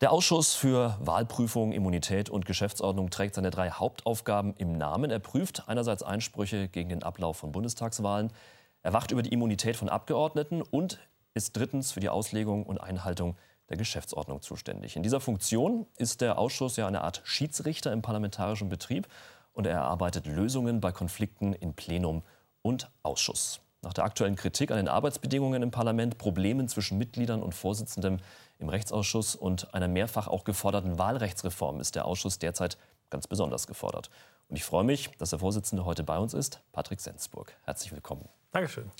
Der Ausschuss für Wahlprüfung, Immunität und Geschäftsordnung trägt seine drei Hauptaufgaben im Namen. Er prüft einerseits Einsprüche gegen den Ablauf von Bundestagswahlen, er wacht über die Immunität von Abgeordneten und ist drittens für die Auslegung und Einhaltung der Geschäftsordnung zuständig. In dieser Funktion ist der Ausschuss ja eine Art Schiedsrichter im parlamentarischen Betrieb und er erarbeitet Lösungen bei Konflikten in Plenum und Ausschuss. Nach der aktuellen Kritik an den Arbeitsbedingungen im Parlament, Problemen zwischen Mitgliedern und Vorsitzendem im Rechtsausschuss und einer mehrfach auch geforderten Wahlrechtsreform ist der Ausschuss derzeit ganz besonders gefordert. Und ich freue mich, dass der Vorsitzende heute bei uns ist, Patrick Sensburg. Herzlich willkommen. Dankeschön.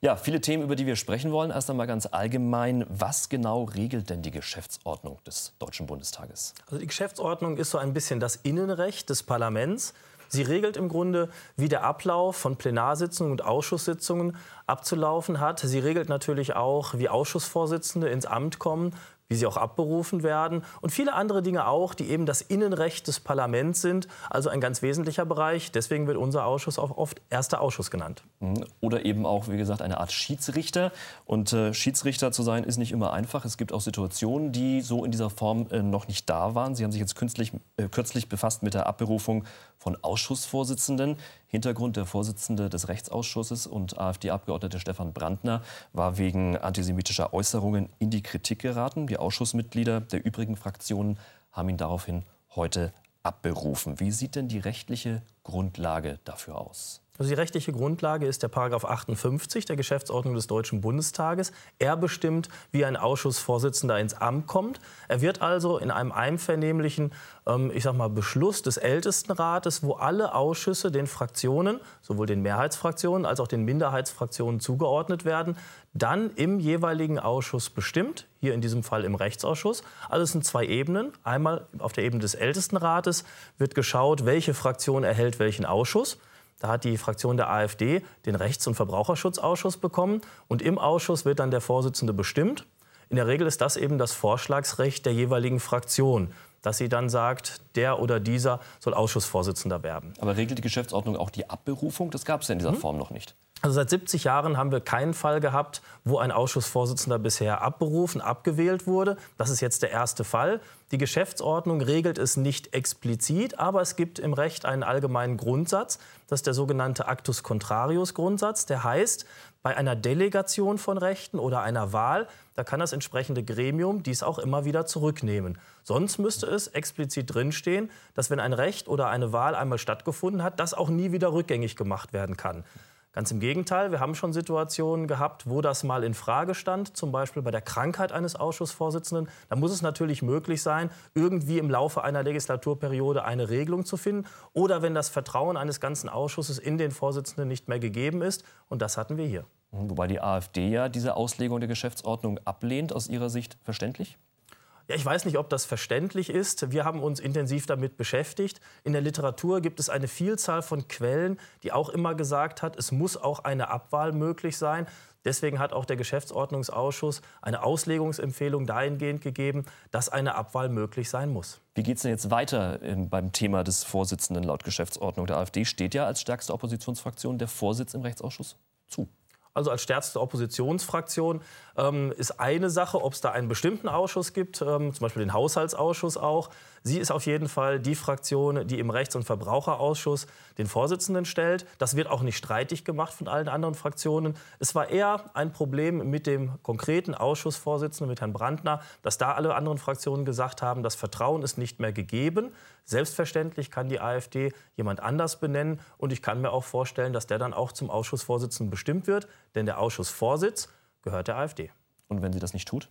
Ja, viele Themen, über die wir sprechen wollen. Erst einmal ganz allgemein, was genau regelt denn die Geschäftsordnung des Deutschen Bundestages? Also die Geschäftsordnung ist so ein bisschen das Innenrecht des Parlaments. Sie regelt im Grunde, wie der Ablauf von Plenarsitzungen und Ausschusssitzungen abzulaufen hat. Sie regelt natürlich auch, wie Ausschussvorsitzende ins Amt kommen, wie sie auch abberufen werden und viele andere Dinge auch, die eben das Innenrecht des Parlaments sind, also ein ganz wesentlicher Bereich. Deswegen wird unser Ausschuss auch oft erster Ausschuss genannt. Mhm. Oder eben auch, wie gesagt, eine Art Schiedsrichter. Und äh, Schiedsrichter zu sein ist nicht immer einfach. Es gibt auch Situationen, die so in dieser Form äh, noch nicht da waren. Sie haben sich jetzt äh, kürzlich befasst mit der Abberufung von Ausschussvorsitzenden. Hintergrund der Vorsitzende des Rechtsausschusses und AfD-Abgeordnete Stefan Brandner war wegen antisemitischer Äußerungen in die Kritik geraten. Die Ausschussmitglieder der übrigen Fraktionen haben ihn daraufhin heute abberufen. Wie sieht denn die rechtliche Grundlage dafür aus? Also die rechtliche Grundlage ist der Paragraph 58 der Geschäftsordnung des Deutschen Bundestages. Er bestimmt, wie ein Ausschussvorsitzender ins Amt kommt. Er wird also in einem einvernehmlichen, ähm, ich sag mal, Beschluss des Ältestenrates, wo alle Ausschüsse den Fraktionen, sowohl den Mehrheitsfraktionen als auch den Minderheitsfraktionen zugeordnet werden, dann im jeweiligen Ausschuss bestimmt, hier in diesem Fall im Rechtsausschuss. Also es sind zwei Ebenen. Einmal auf der Ebene des Ältestenrates wird geschaut, welche Fraktion erhält welchen Ausschuss. Da hat die Fraktion der AfD den Rechts- und Verbraucherschutzausschuss bekommen. Und im Ausschuss wird dann der Vorsitzende bestimmt. In der Regel ist das eben das Vorschlagsrecht der jeweiligen Fraktion, dass sie dann sagt, der oder dieser soll Ausschussvorsitzender werden. Aber regelt die Geschäftsordnung auch die Abberufung? Das gab es ja in dieser hm? Form noch nicht. Also seit 70 Jahren haben wir keinen Fall gehabt, wo ein Ausschussvorsitzender bisher abberufen, abgewählt wurde. Das ist jetzt der erste Fall. Die Geschäftsordnung regelt es nicht explizit, aber es gibt im Recht einen allgemeinen Grundsatz. Das ist der sogenannte Actus Contrarius Grundsatz. Der heißt, bei einer Delegation von Rechten oder einer Wahl, da kann das entsprechende Gremium dies auch immer wieder zurücknehmen. Sonst müsste es explizit drinstehen, dass wenn ein Recht oder eine Wahl einmal stattgefunden hat, das auch nie wieder rückgängig gemacht werden kann. Ganz im Gegenteil, wir haben schon Situationen gehabt, wo das mal in Frage stand, zum Beispiel bei der Krankheit eines Ausschussvorsitzenden. Da muss es natürlich möglich sein, irgendwie im Laufe einer Legislaturperiode eine Regelung zu finden oder wenn das Vertrauen eines ganzen Ausschusses in den Vorsitzenden nicht mehr gegeben ist. Und das hatten wir hier. Wobei die AfD ja diese Auslegung der Geschäftsordnung ablehnt, aus Ihrer Sicht verständlich? Ja, ich weiß nicht, ob das verständlich ist. Wir haben uns intensiv damit beschäftigt. In der Literatur gibt es eine Vielzahl von Quellen, die auch immer gesagt hat, es muss auch eine Abwahl möglich sein. Deswegen hat auch der Geschäftsordnungsausschuss eine Auslegungsempfehlung dahingehend gegeben, dass eine Abwahl möglich sein muss. Wie geht es denn jetzt weiter ähm, beim Thema des Vorsitzenden laut Geschäftsordnung? Der AfD steht ja als stärkste Oppositionsfraktion der Vorsitz im Rechtsausschuss zu also als stärkste Oppositionsfraktion, ähm, ist eine Sache, ob es da einen bestimmten Ausschuss gibt, ähm, zum Beispiel den Haushaltsausschuss auch. Sie ist auf jeden Fall die Fraktion, die im Rechts- und Verbraucherausschuss den Vorsitzenden stellt. Das wird auch nicht streitig gemacht von allen anderen Fraktionen. Es war eher ein Problem mit dem konkreten Ausschussvorsitzenden, mit Herrn Brandner, dass da alle anderen Fraktionen gesagt haben, das Vertrauen ist nicht mehr gegeben. Selbstverständlich kann die AfD jemand anders benennen und ich kann mir auch vorstellen, dass der dann auch zum Ausschussvorsitzenden bestimmt wird, denn der Ausschussvorsitz gehört der AfD. Und wenn sie das nicht tut?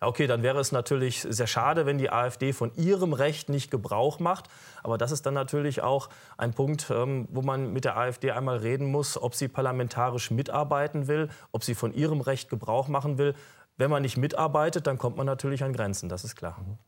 Ja, okay, dann wäre es natürlich sehr schade, wenn die AfD von ihrem Recht nicht Gebrauch macht. Aber das ist dann natürlich auch ein Punkt, ähm, wo man mit der AfD einmal reden muss, ob sie parlamentarisch mitarbeiten will, ob sie von ihrem Recht Gebrauch machen will. Wenn man nicht mitarbeitet, dann kommt man natürlich an Grenzen, das ist klar. Mhm.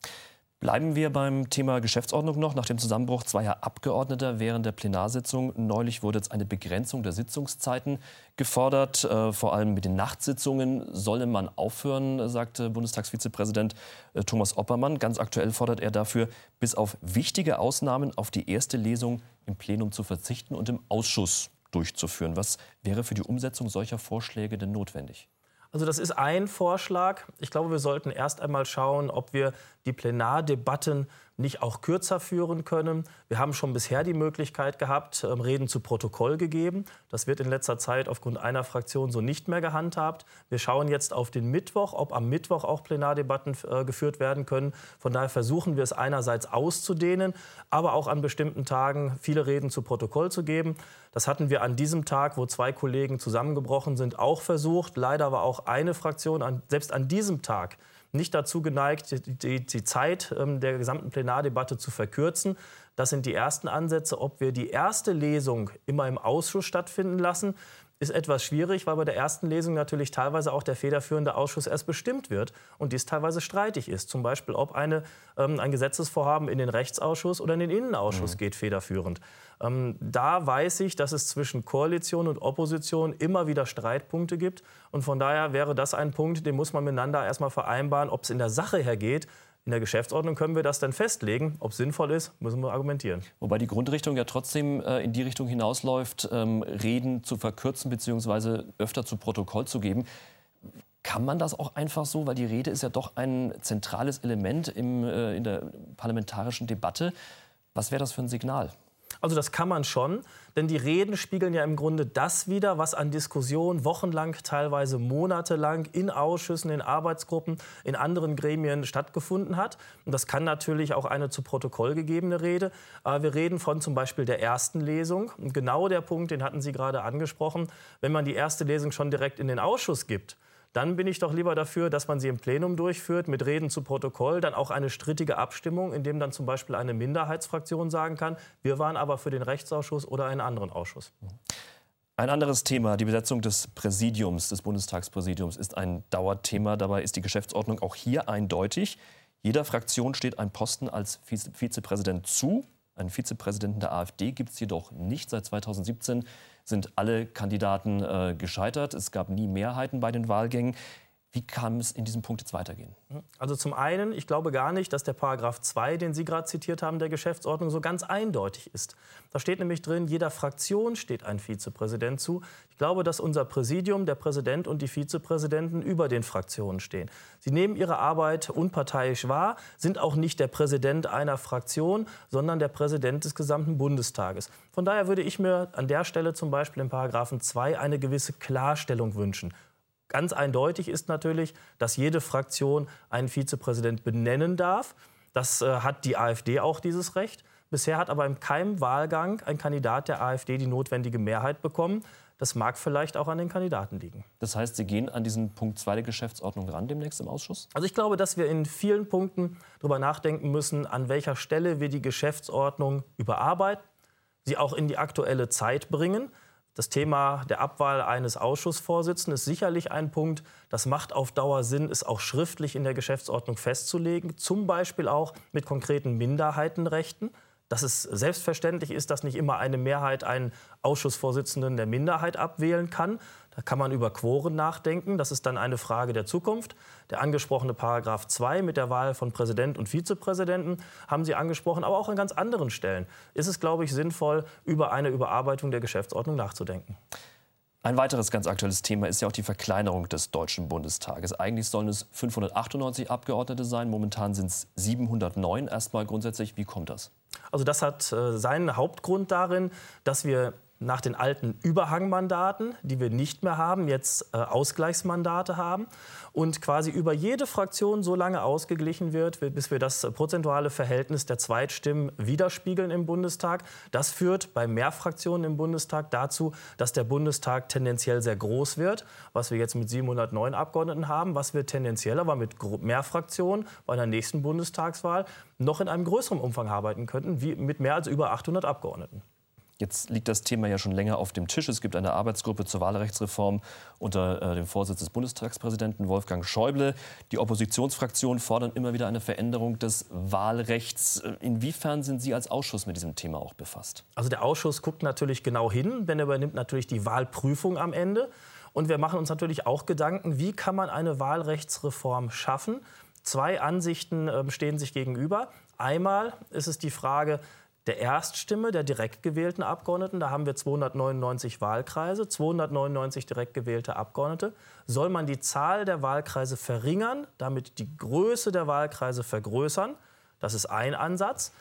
Bleiben wir beim Thema Geschäftsordnung noch. Nach dem Zusammenbruch zweier Abgeordneter während der Plenarsitzung neulich wurde jetzt eine Begrenzung der Sitzungszeiten gefordert. Äh, vor allem mit den Nachtsitzungen solle man aufhören, sagte Bundestagsvizepräsident äh, Thomas Oppermann. Ganz aktuell fordert er dafür, bis auf wichtige Ausnahmen auf die erste Lesung im Plenum zu verzichten und im Ausschuss durchzuführen. Was wäre für die Umsetzung solcher Vorschläge denn notwendig? Also das ist ein Vorschlag. Ich glaube, wir sollten erst einmal schauen, ob wir die Plenardebatten nicht auch kürzer führen können. Wir haben schon bisher die Möglichkeit gehabt, ähm, Reden zu Protokoll gegeben. Das wird in letzter Zeit aufgrund einer Fraktion so nicht mehr gehandhabt. Wir schauen jetzt auf den Mittwoch, ob am Mittwoch auch Plenardebatten äh, geführt werden können. Von daher versuchen wir es einerseits auszudehnen, aber auch an bestimmten Tagen viele Reden zu Protokoll zu geben. Das hatten wir an diesem Tag, wo zwei Kollegen zusammengebrochen sind, auch versucht. Leider war auch eine Fraktion selbst an diesem Tag nicht dazu geneigt, die, die Zeit ähm, der gesamten Plenardebatte zu verkürzen. Das sind die ersten Ansätze. Ob wir die erste Lesung immer im Ausschuss stattfinden lassen, ist etwas schwierig, weil bei der ersten Lesung natürlich teilweise auch der federführende Ausschuss erst bestimmt wird und dies teilweise streitig ist. Zum Beispiel, ob eine, ähm, ein Gesetzesvorhaben in den Rechtsausschuss oder in den Innenausschuss mhm. geht federführend. Ähm, da weiß ich, dass es zwischen Koalition und Opposition immer wieder Streitpunkte gibt. Und von daher wäre das ein Punkt, den muss man miteinander erstmal vereinbaren, ob es in der Sache hergeht, in der Geschäftsordnung können wir das dann festlegen. Ob es sinnvoll ist, müssen wir argumentieren. Wobei die Grundrichtung ja trotzdem äh, in die Richtung hinausläuft, ähm, Reden zu verkürzen bzw. öfter zu Protokoll zu geben. Kann man das auch einfach so, weil die Rede ist ja doch ein zentrales Element im, äh, in der parlamentarischen Debatte. Was wäre das für ein Signal? Also das kann man schon, denn die Reden spiegeln ja im Grunde das wider, was an Diskussionen wochenlang, teilweise monatelang in Ausschüssen, in Arbeitsgruppen, in anderen Gremien stattgefunden hat. Und das kann natürlich auch eine zu Protokoll gegebene Rede. Aber wir reden von zum Beispiel der ersten Lesung. Und genau der Punkt, den hatten Sie gerade angesprochen, wenn man die erste Lesung schon direkt in den Ausschuss gibt, dann bin ich doch lieber dafür, dass man sie im Plenum durchführt, mit Reden zu Protokoll, dann auch eine strittige Abstimmung, in dem dann zum Beispiel eine Minderheitsfraktion sagen kann, wir waren aber für den Rechtsausschuss oder einen anderen Ausschuss. Ein anderes Thema, die Besetzung des Präsidiums, des Bundestagspräsidiums, ist ein Dauerthema. Dabei ist die Geschäftsordnung auch hier eindeutig. Jeder Fraktion steht ein Posten als Vizepräsident zu. Einen Vizepräsidenten der AfD gibt es jedoch nicht. Seit 2017 sind alle Kandidaten äh, gescheitert. Es gab nie Mehrheiten bei den Wahlgängen. Wie kann es in diesem Punkt jetzt weitergehen? Also zum einen, ich glaube gar nicht, dass der Paragraph 2, den Sie gerade zitiert haben, der Geschäftsordnung so ganz eindeutig ist. Da steht nämlich drin, jeder Fraktion steht ein Vizepräsident zu. Ich glaube, dass unser Präsidium, der Präsident und die Vizepräsidenten über den Fraktionen stehen. Sie nehmen ihre Arbeit unparteiisch wahr, sind auch nicht der Präsident einer Fraktion, sondern der Präsident des gesamten Bundestages. Von daher würde ich mir an der Stelle zum Beispiel im Paragraphen 2 eine gewisse Klarstellung wünschen. Ganz eindeutig ist natürlich, dass jede Fraktion einen Vizepräsident benennen darf. Das äh, hat die AfD auch dieses Recht. Bisher hat aber in keinem Wahlgang ein Kandidat der AfD die notwendige Mehrheit bekommen. Das mag vielleicht auch an den Kandidaten liegen. Das heißt, Sie gehen an diesen Punkt 2 der Geschäftsordnung ran demnächst im Ausschuss? Also ich glaube, dass wir in vielen Punkten darüber nachdenken müssen, an welcher Stelle wir die Geschäftsordnung überarbeiten, sie auch in die aktuelle Zeit bringen. Das Thema der Abwahl eines Ausschussvorsitzenden ist sicherlich ein Punkt. Das macht auf Dauer Sinn, es auch schriftlich in der Geschäftsordnung festzulegen, zum Beispiel auch mit konkreten Minderheitenrechten dass es selbstverständlich ist, dass nicht immer eine Mehrheit einen Ausschussvorsitzenden der Minderheit abwählen kann. Da kann man über Quoren nachdenken. Das ist dann eine Frage der Zukunft. Der angesprochene Paragraph 2 mit der Wahl von Präsident und Vizepräsidenten haben Sie angesprochen, aber auch an ganz anderen Stellen ist es, glaube ich, sinnvoll, über eine Überarbeitung der Geschäftsordnung nachzudenken. Ein weiteres ganz aktuelles Thema ist ja auch die Verkleinerung des Deutschen Bundestages. Eigentlich sollen es 598 Abgeordnete sein, momentan sind es 709. Erstmal grundsätzlich, wie kommt das? Also das hat äh, seinen Hauptgrund darin, dass wir nach den alten Überhangmandaten, die wir nicht mehr haben, jetzt äh, Ausgleichsmandate haben und quasi über jede Fraktion so lange ausgeglichen wird, bis wir das prozentuale Verhältnis der Zweitstimmen widerspiegeln im Bundestag. Das führt bei mehr Fraktionen im Bundestag dazu, dass der Bundestag tendenziell sehr groß wird, was wir jetzt mit 709 Abgeordneten haben, was wir tendenziell aber mit mehr Fraktionen bei einer nächsten Bundestagswahl noch in einem größeren Umfang arbeiten könnten, wie mit mehr als über 800 Abgeordneten. Jetzt liegt das Thema ja schon länger auf dem Tisch. Es gibt eine Arbeitsgruppe zur Wahlrechtsreform unter äh, dem Vorsitz des Bundestagspräsidenten Wolfgang Schäuble. Die Oppositionsfraktionen fordern immer wieder eine Veränderung des Wahlrechts. Äh, inwiefern sind Sie als Ausschuss mit diesem Thema auch befasst? Also der Ausschuss guckt natürlich genau hin, denn er übernimmt natürlich die Wahlprüfung am Ende. Und wir machen uns natürlich auch Gedanken, wie kann man eine Wahlrechtsreform schaffen. Zwei Ansichten äh, stehen sich gegenüber. Einmal ist es die Frage, der Erststimme der direkt gewählten Abgeordneten, da haben wir 299 Wahlkreise, 299 direkt gewählte Abgeordnete, soll man die Zahl der Wahlkreise verringern, damit die Größe der Wahlkreise vergrößern. Das ist ein Ansatz.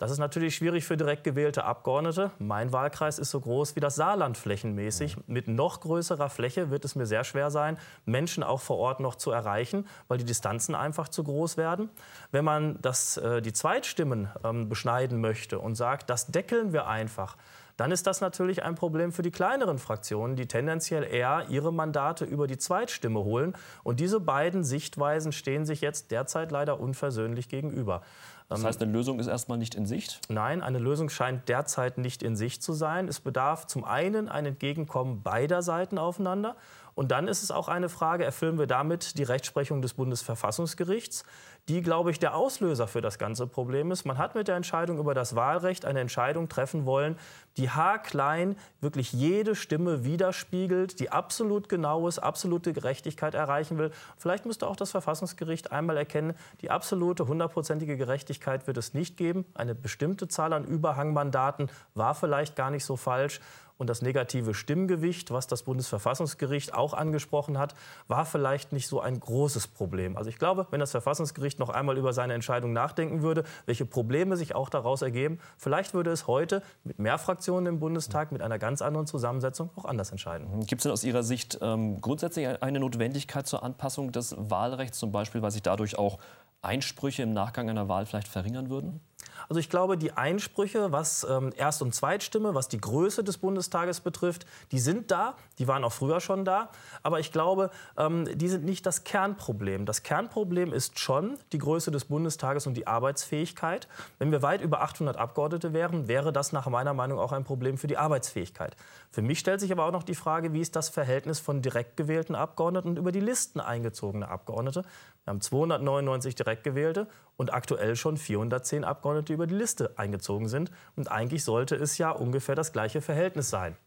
Das ist natürlich schwierig für direkt gewählte Abgeordnete. Mein Wahlkreis ist so groß wie das Saarland flächenmäßig. Mit noch größerer Fläche wird es mir sehr schwer sein, Menschen auch vor Ort noch zu erreichen, weil die Distanzen einfach zu groß werden. Wenn man das, äh, die Zweitstimmen ähm, beschneiden möchte und sagt, das deckeln wir einfach, dann ist das natürlich ein Problem für die kleineren Fraktionen, die tendenziell eher ihre Mandate über die Zweitstimme holen. Und diese beiden Sichtweisen stehen sich jetzt derzeit leider unversöhnlich gegenüber. Das heißt, eine Lösung ist erstmal nicht in Sicht? Nein, eine Lösung scheint derzeit nicht in Sicht zu sein. Es bedarf zum einen ein Entgegenkommen beider Seiten aufeinander. Und dann ist es auch eine Frage, erfüllen wir damit die Rechtsprechung des Bundesverfassungsgerichts, die, glaube ich, der Auslöser für das ganze Problem ist. Man hat mit der Entscheidung über das Wahlrecht eine Entscheidung treffen wollen, die haarklein wirklich jede Stimme widerspiegelt, die absolut genau ist, absolute Gerechtigkeit erreichen will. Vielleicht müsste auch das Verfassungsgericht einmal erkennen, die absolute, hundertprozentige Gerechtigkeit wird es nicht geben. Eine bestimmte Zahl an Überhangmandaten war vielleicht gar nicht so falsch. Und das negative Stimmgewicht, was das Bundesverfassungsgericht auch angesprochen hat, war vielleicht nicht so ein großes Problem. Also ich glaube, wenn das Verfassungsgericht noch einmal über seine Entscheidung nachdenken würde, welche Probleme sich auch daraus ergeben, vielleicht würde es heute mit mehr Fraktionen im Bundestag, mit einer ganz anderen Zusammensetzung auch anders entscheiden. Gibt es denn aus Ihrer Sicht ähm, grundsätzlich eine Notwendigkeit zur Anpassung des Wahlrechts, zum Beispiel, weil sich dadurch auch Einsprüche im Nachgang einer Wahl vielleicht verringern würden? Also ich glaube, die Einsprüche, was ähm, Erst- und Zweitstimme, was die Größe des Bundestages betrifft, die sind da, die waren auch früher schon da. Aber ich glaube, ähm, die sind nicht das Kernproblem. Das Kernproblem ist schon die Größe des Bundestages und die Arbeitsfähigkeit. Wenn wir weit über 800 Abgeordnete wären, wäre das nach meiner Meinung auch ein Problem für die Arbeitsfähigkeit. Für mich stellt sich aber auch noch die Frage, wie ist das Verhältnis von direkt gewählten Abgeordneten und über die Listen eingezogene Abgeordnete. Wir haben 299 direkt gewählte und aktuell schon 410 Abgeordnete über die Liste eingezogen sind. Und eigentlich sollte es ja ungefähr das gleiche Verhältnis sein.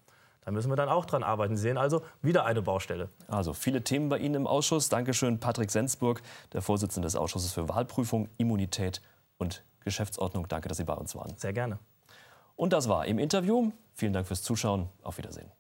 Da müssen wir dann auch dran arbeiten. Sie sehen also wieder eine Baustelle. Also viele Themen bei Ihnen im Ausschuss. Dankeschön, Patrick Sensburg, der Vorsitzende des Ausschusses für Wahlprüfung, Immunität und Geschäftsordnung. Danke, dass Sie bei uns waren. Sehr gerne. Und das war im Interview. Vielen Dank fürs Zuschauen. Auf Wiedersehen.